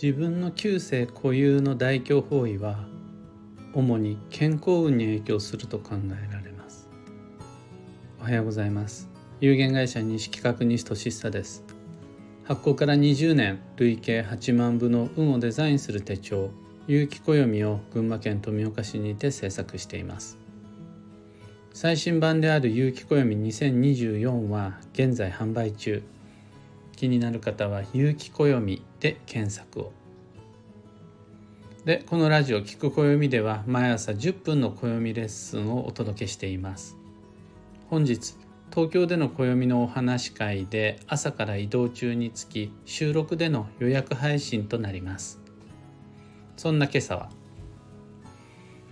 自分の旧世固有の大凶方位は主に健康運に影響すると考えられます。おはようございます。有限会社西企画西俊久です。発行から20年累計8万部の運をデザインする手帳有機暦を群馬県富岡市にて制作しています。最新版である有機暦2024は現在販売中。気になる方は有機暦で検索を。でこのラジオ「聞く暦」では毎朝10分の暦レッスンをお届けしています。本日東京での暦のお話会で朝から移動中につき収録での予約配信となります。そんな今朝は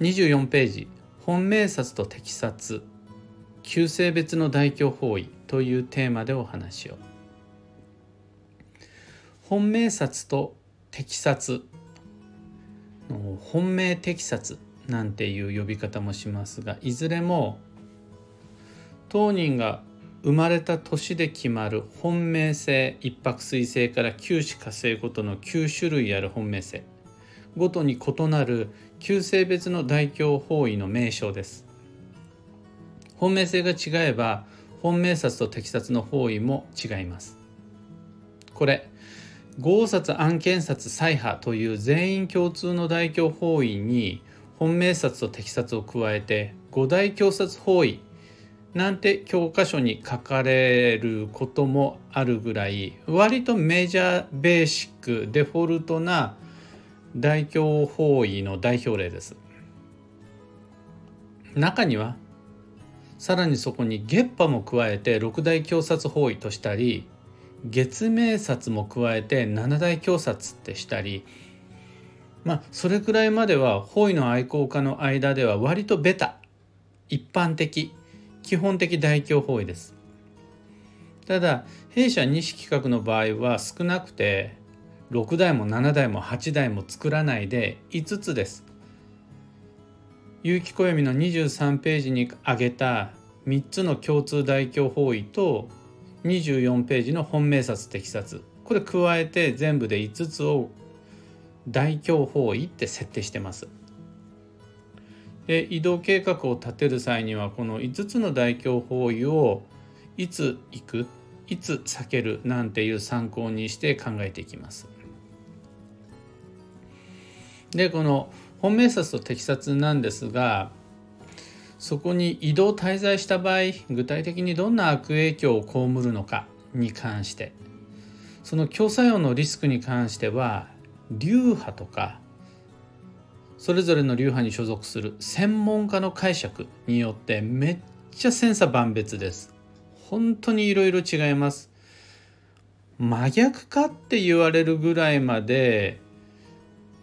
24ページ本命札と適札旧性別の大凶方位というテーマでお話を。本命札と適札。本命適札なんていう呼び方もしますがいずれも当人が生まれた年で決まる本命性一泊水星から九死火星ごとの9種類ある本命性ごとに異なる旧性別の大凶方位の名称です。本命性が違えば本命札と適札の方位も違います。これ合札案件札再派という全員共通の大凶方位に本命札と適札を加えて五大強殺方位なんて教科書に書かれることもあるぐらい割とメジャーベーシックデフォルトな大凶方位の代表例です。中にはさらにそこに月波も加えて六大強殺方位としたり月明札も加えて七大強殺ってしたりまあそれくらいまでは方位の愛好家の間では割とベタ。一般的。基本的大凶方位です。ただ弊社西企画の場合は少なくて6台も7台も8台も作らないで5つです。有機暦の23ページに挙げた3つの共通大凶方位と24ページの本命札適札これ加えて全部で5つを大凶方位って設定してます。で移動計画を立てる際にはこの5つの大凶方位をいつ行くいつ避けるなんていう参考にして考えていきます。でこの本命札と適札なんですがそこに移動滞在した場合具体的にどんな悪影響を被るのかに関してその強作用のリスクに関しては流派とかそれぞれの流派に所属する専門家の解釈によってめっちゃ千差万別です。本当にいろいろ違います。真逆かって言われるぐらいまで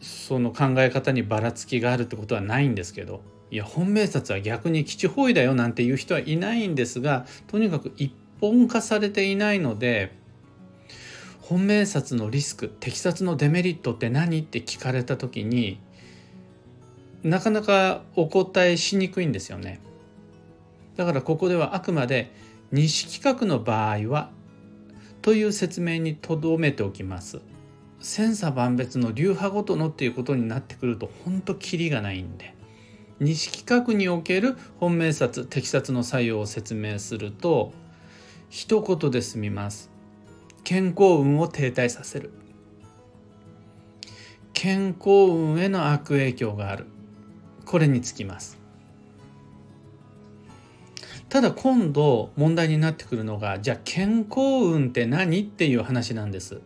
その考え方にばらつきがあるってことはないんですけどいや本命札は逆に基地方位だよなんていう人はいないんですがとにかく一本化されていないので本命札のリスク適札のデメリットって何って聞かれた時になかなかお答えしにくいんですよね。だからここではあくまで西企画の場合はという説明にとどめておきます。千差万別の流派ごとのっていうことになってくると本当キリがないんで。西企画における本命札適札の作用を説明すると一言で済みます。健康運を停滞させる。健康運への悪影響がある。これにつきます。ただ今度問題になってくるのがじゃあ健康運って何っていう話なんです。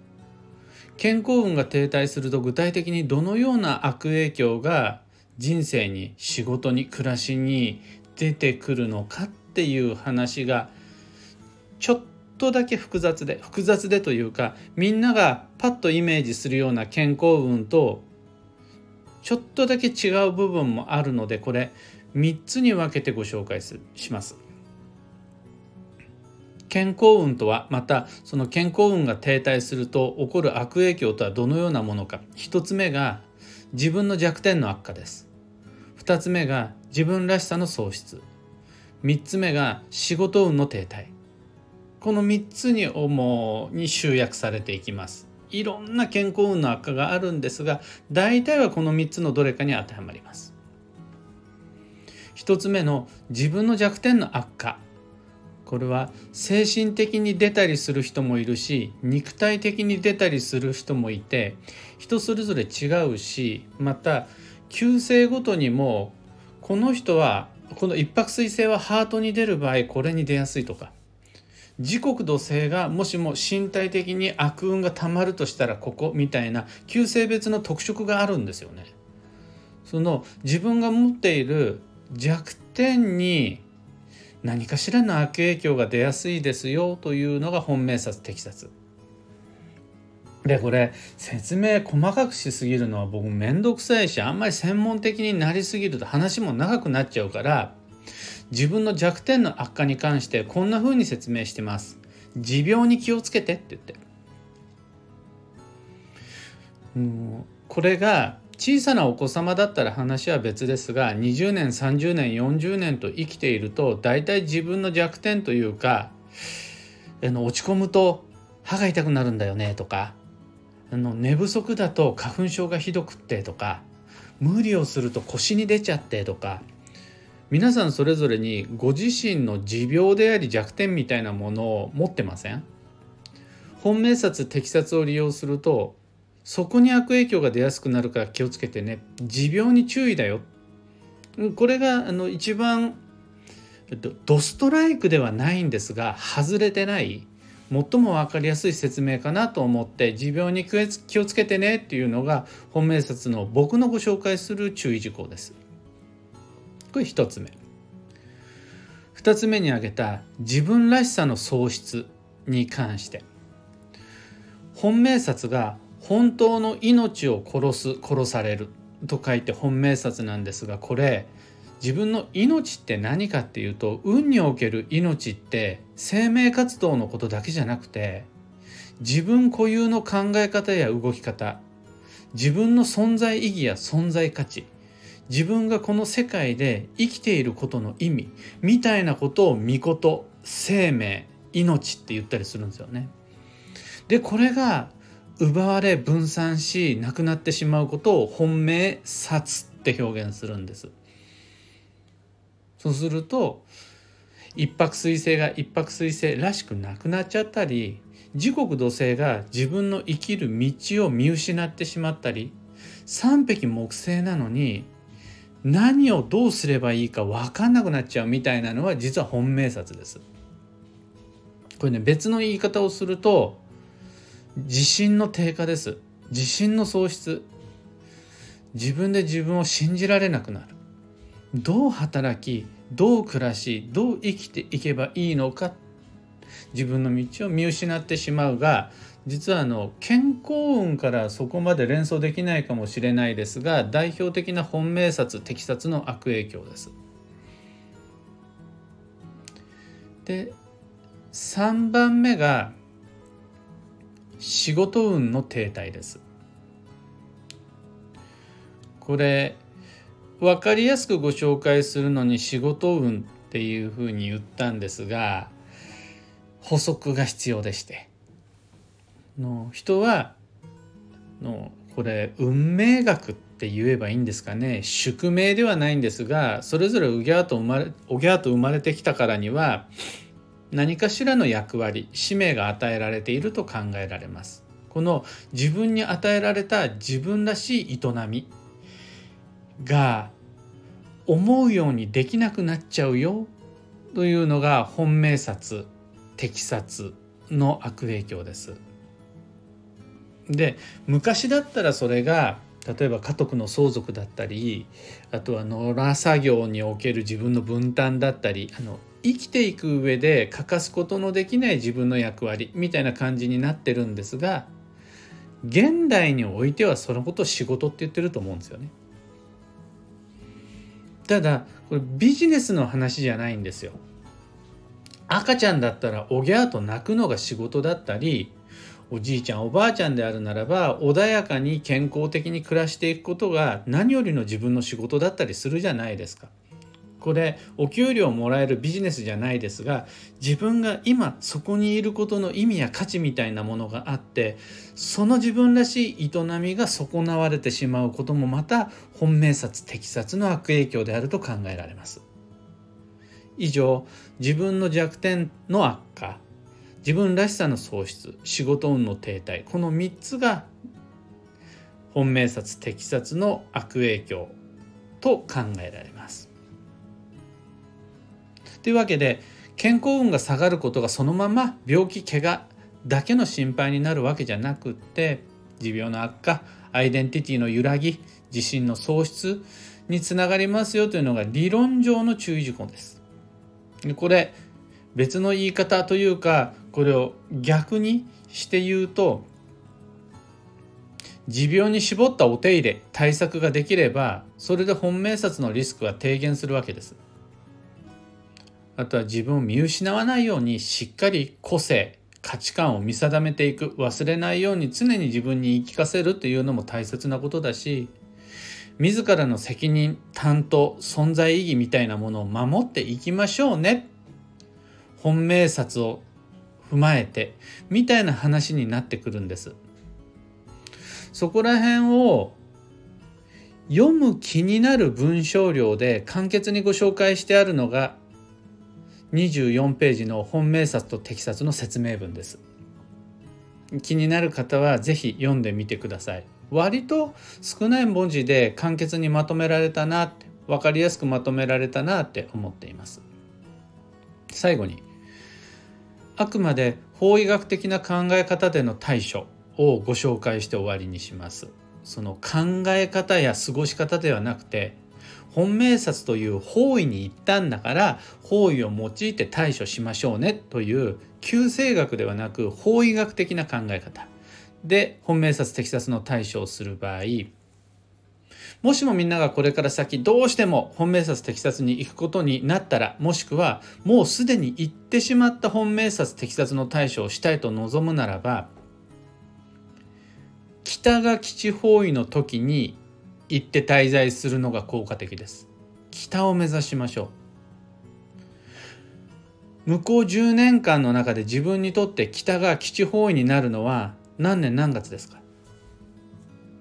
健康運が停滞すると具体的にどのような悪影響が人生に仕事に暮らしに出てくるのかっていう話がちょっとだけ複雑で複雑でというかみんながパッとイメージするような健康運とちょっとだけ違う部分もあるのでこれ3つに分けてご紹介します。健康運とはまたその健康運が停滞すると起こる悪影響とはどのようなものか1つ目が自分の弱点の悪化です。2つ目が自分らしさの喪失。3つ目が仕事運の停滞。この3つに主に集約されていきます。いろんな健康運の悪化があるんですが大体はこの3つのどれかに当てはまります。1つ目の自分の弱点の悪化。これは精神的に出たりする人もいるし肉体的に出たりする人もいて人それぞれ違うしまた急性ごとにもこの人はこの一泊水星はハートに出る場合これに出やすいとか時刻土星がもしも身体的に悪運がたまるとしたらここみたいな旧性別の特色があるんですよね。その自分が持っている弱点に何かしらの悪影響が出やすいですよというのが本命札適切。でこれ説明細かくしすぎるのは僕めんどくさいしあんまり専門的になりすぎると話も長くなっちゃうから自分の弱点の悪化に関してこんな風に説明してます。持病に気をつけてって言って。うん、これが小さなお子様だったら話は別ですが20年30年40年と生きていると大体自分の弱点というかあの落ち込むと歯が痛くなるんだよねとかあの寝不足だと花粉症がひどくってとか無理をすると腰に出ちゃってとか皆さんそれぞれにご自身の持病であり弱点みたいなものを持ってません？本命札適切を利用するとそこに悪影響が出やすくなるから気をつけてね。持病に注意だよ。これがあの一番ドストライクではないんですが外れてない最も分かりやすい説明かなと思って持病に気をつけてねっていうのが本命札の僕のご紹介する注意事項です。これ1つ目。2つ目に挙げた自分らしさの喪失に関して。本命札が本当の命を殺す殺されると書いて本命札なんですがこれ自分の命って何かっていうと運における命って生命活動のことだけじゃなくて自分固有の考え方や動き方自分の存在意義や存在価値自分がこの世界で生きていることの意味みたいなことを御事生命命って言ったりするんですよね。でこれが奪われ分散しなくなってしまうことを本命殺って表現するんです。そうすると一泊水星が一泊水星らしくなくなっちゃったり時刻土星が自分の生きる道を見失ってしまったり三匹木星なのに何をどうすればいいか分かんなくなっちゃうみたいなのは実は本命札です。これね別の言い方をすると自信の低下です。自信の喪失。自分で自分を信じられなくなる。どう働きどう暮らしどう生きていけばいいのか。自分の道を見失ってしまうが実はあの健康運からそこまで連想できないかもしれないですが代表的な本命札適札の悪影響です。で3番目が仕事運の停滞です。これ分かりやすくご紹介するのに仕事運っていうふうに言ったんですが補足が必要でしての人はのこれ運命学って言えばいいんですかね宿命ではないんですがそれぞれうぎゃーと生まれおぎゃーと生まれてきたからには何かしらの役割使命が与えられていると考えられます。この自分に与えられた自分らしい営みが思うようにできなくなっちゃうよというのが本命札適札の悪影響です。で昔だったらそれが例えば家督の相続だったりあとは野良作業における自分の分担だったりあの生きていく上で欠かすことのできない自分の役割みたいな感じになってるんですが現代においてはそのことを仕事って言ってると思うんですよね。ただこれビジネスの話じゃないんですよ。赤ちゃんだったらおぎゃーと泣くのが仕事だったりおじいちゃんおばあちゃんであるならば穏やかに健康的に暮らしていくことが何よりの自分の仕事だったりするじゃないですか。これお給料をもらえるビジネスじゃないですが自分が今そこにいることの意味や価値みたいなものがあってその自分らしい営みが損なわれてしまうこともまた本命札適殺の悪影響であると考えられます。以上自分の弱点の悪化自分らしさの喪失仕事運の停滞この3つが本命札適殺の悪影響と考えられます。というわけで健康運が下がることがそのまま病気怪我だけの心配になるわけじゃなくって持病の悪化アイデンティティの揺らぎ自信の喪失につながりますよというのが理論上の注意事項です。これ別の言い方というかこれを逆にして言うと持病に絞ったお手入れ対策ができればそれで本命札のリスクは低減するわけです。あとは自分を見失わないようにしっかり個性価値観を見定めていく忘れないように常に自分に言い聞かせるというのも大切なことだし自らの責任担当存在意義みたいなものを守っていきましょうね。本命札を踏まえてみたいな話になってくるんです。そこら辺を読む気になる文章量で簡潔にご紹介してあるのが24ページの本命札と適札の説明文です。気になる方は是非読んでみてください。割と少ない文字で簡潔にまとめられたなって分かりやすくまとめられたなって思っています。最後にあくまで法医学的な考え方での対処をご紹介して終わりにします。その考え方や過ごし方ではなくて本命札という方位に行ったんだから方位を用いて対処しましょうねという旧世学ではなく法医学的な考え方。で本命札適切の対処をする場合もしもみんながこれから先どうしても本命札適切に行くことになったらもしくはもうすでに行ってしまった本命札適切の対処をしたいと望むならば北が基地方位の時に行って滞在するのが効果的です。北を目指しましょう。向こう10年間の中で自分にとって北が基地方位になるのは何年何月ですか？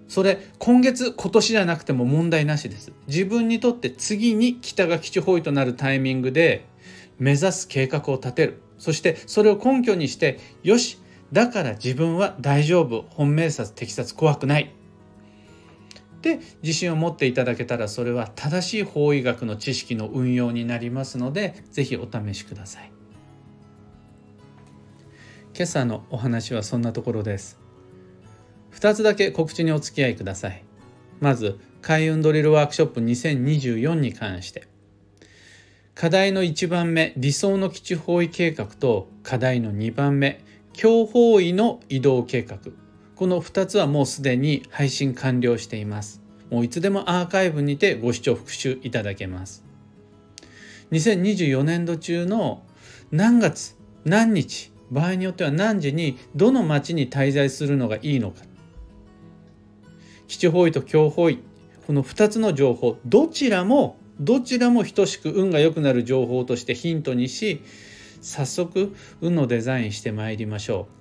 それ今月今年じゃなくても問題なしです。自分にとって次に北が基地方位となるタイミングで目指す計画を立てる。そしてそれを根拠にしてよしだから自分は大丈夫。本命札適切怖くない。で自信を持っていただけたらそれは正しい法医学の知識の運用になりますので是非お試しください。今朝のお話はそんなところです。2つだけ告知にお付き合いください。まず開運ドリルワークショップ2024に関して。課題の1番目理想の基地方位計画と課題の2番目強方位の移動計画。この2つはもうすでに配信完了しています。もういつでもアーカイブにてご視聴復習いただけます。2024年度中の何月何日場合によっては何時にどの町に滞在するのがいいのか。基地方位と強方位この2つの情報どちらもどちらも等しく運が良くなる情報としてヒントにし早速運のデザインしてまいりましょう。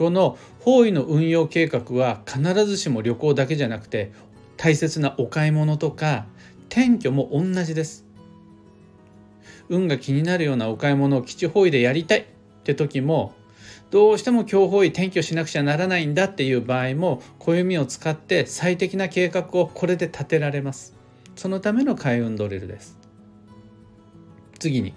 この方位の運用計画は必ずしも旅行だけじゃなくて大切なお買い物とか転居も同じです。運が気になるようなお買い物を基地方位でやりたいって時もどうしても強方位転居しなくちゃならないんだっていう場合も暦を使って最適な計画をこれで立てられます。そのための開運ドリルです。次に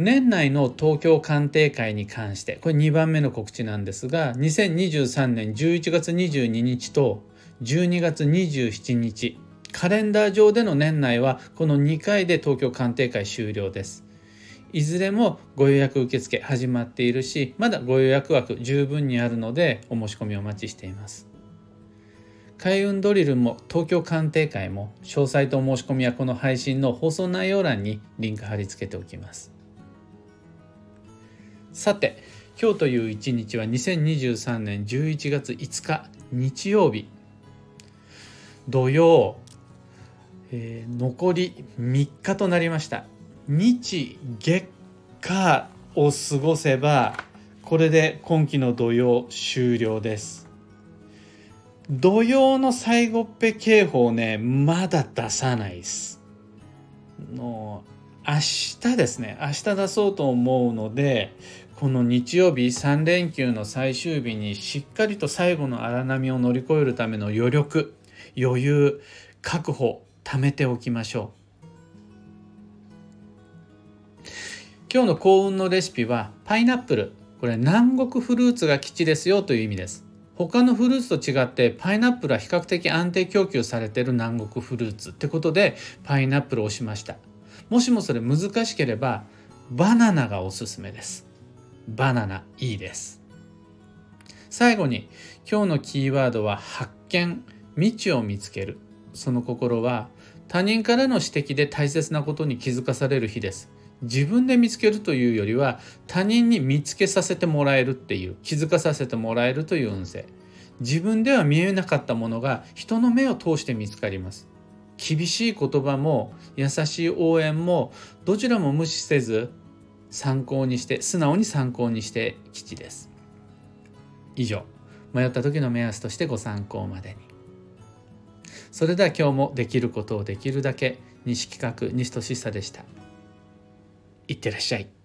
年内の東京鑑定会に関してこれ2番目の告知なんですが2023年11月22日と12月27日カレンダー上での年内はこの2回で東京鑑定会終了です。いずれもご予約受付始まっているしまだご予約枠十分にあるのでお申し込みお待ちしています。開運ドリルも東京鑑定会も詳細とお申し込みはこの配信の放送内容欄にリンク貼り付けておきます。さて今日という一日は2023年11月5日日曜日。土曜えー、残り3日となりました。日月火を過ごせばこれで今期の土曜終了です。土曜の最後っぺ警報ねまだ出さないです。の明日ですね。明日出そうと思うのでこの日曜日3連休の最終日にしっかりと最後の荒波を乗り越えるための余力余裕確保貯めておきましょう。今日の幸運のレシピはパイナップル。これ南国フルーツが基地ですよという意味です。他のフルーツと違ってパイナップルは比較的安定供給されてる南国フルーツってことでパイナップルを押しました。もしもそれ難しければバナナがおすすめです。バナナいいです。最後に今日のキーワードは発見未知を見つける。その心は他人からの指摘で大切なことに気づかされる日です。自分で見つけるというよりは他人に見つけさせてもらえるっていう気づかさせてもらえるという運勢自分では見えなかったものが人の目を通して見つかります。厳しい言葉も優しい応援もどちらも無視せず参考にして素直に参考にして吉です。以上。迷った時の目安としてご参考までに。それでは今日もできることをできるだけ西企画西俊久でした。いってらっしゃい。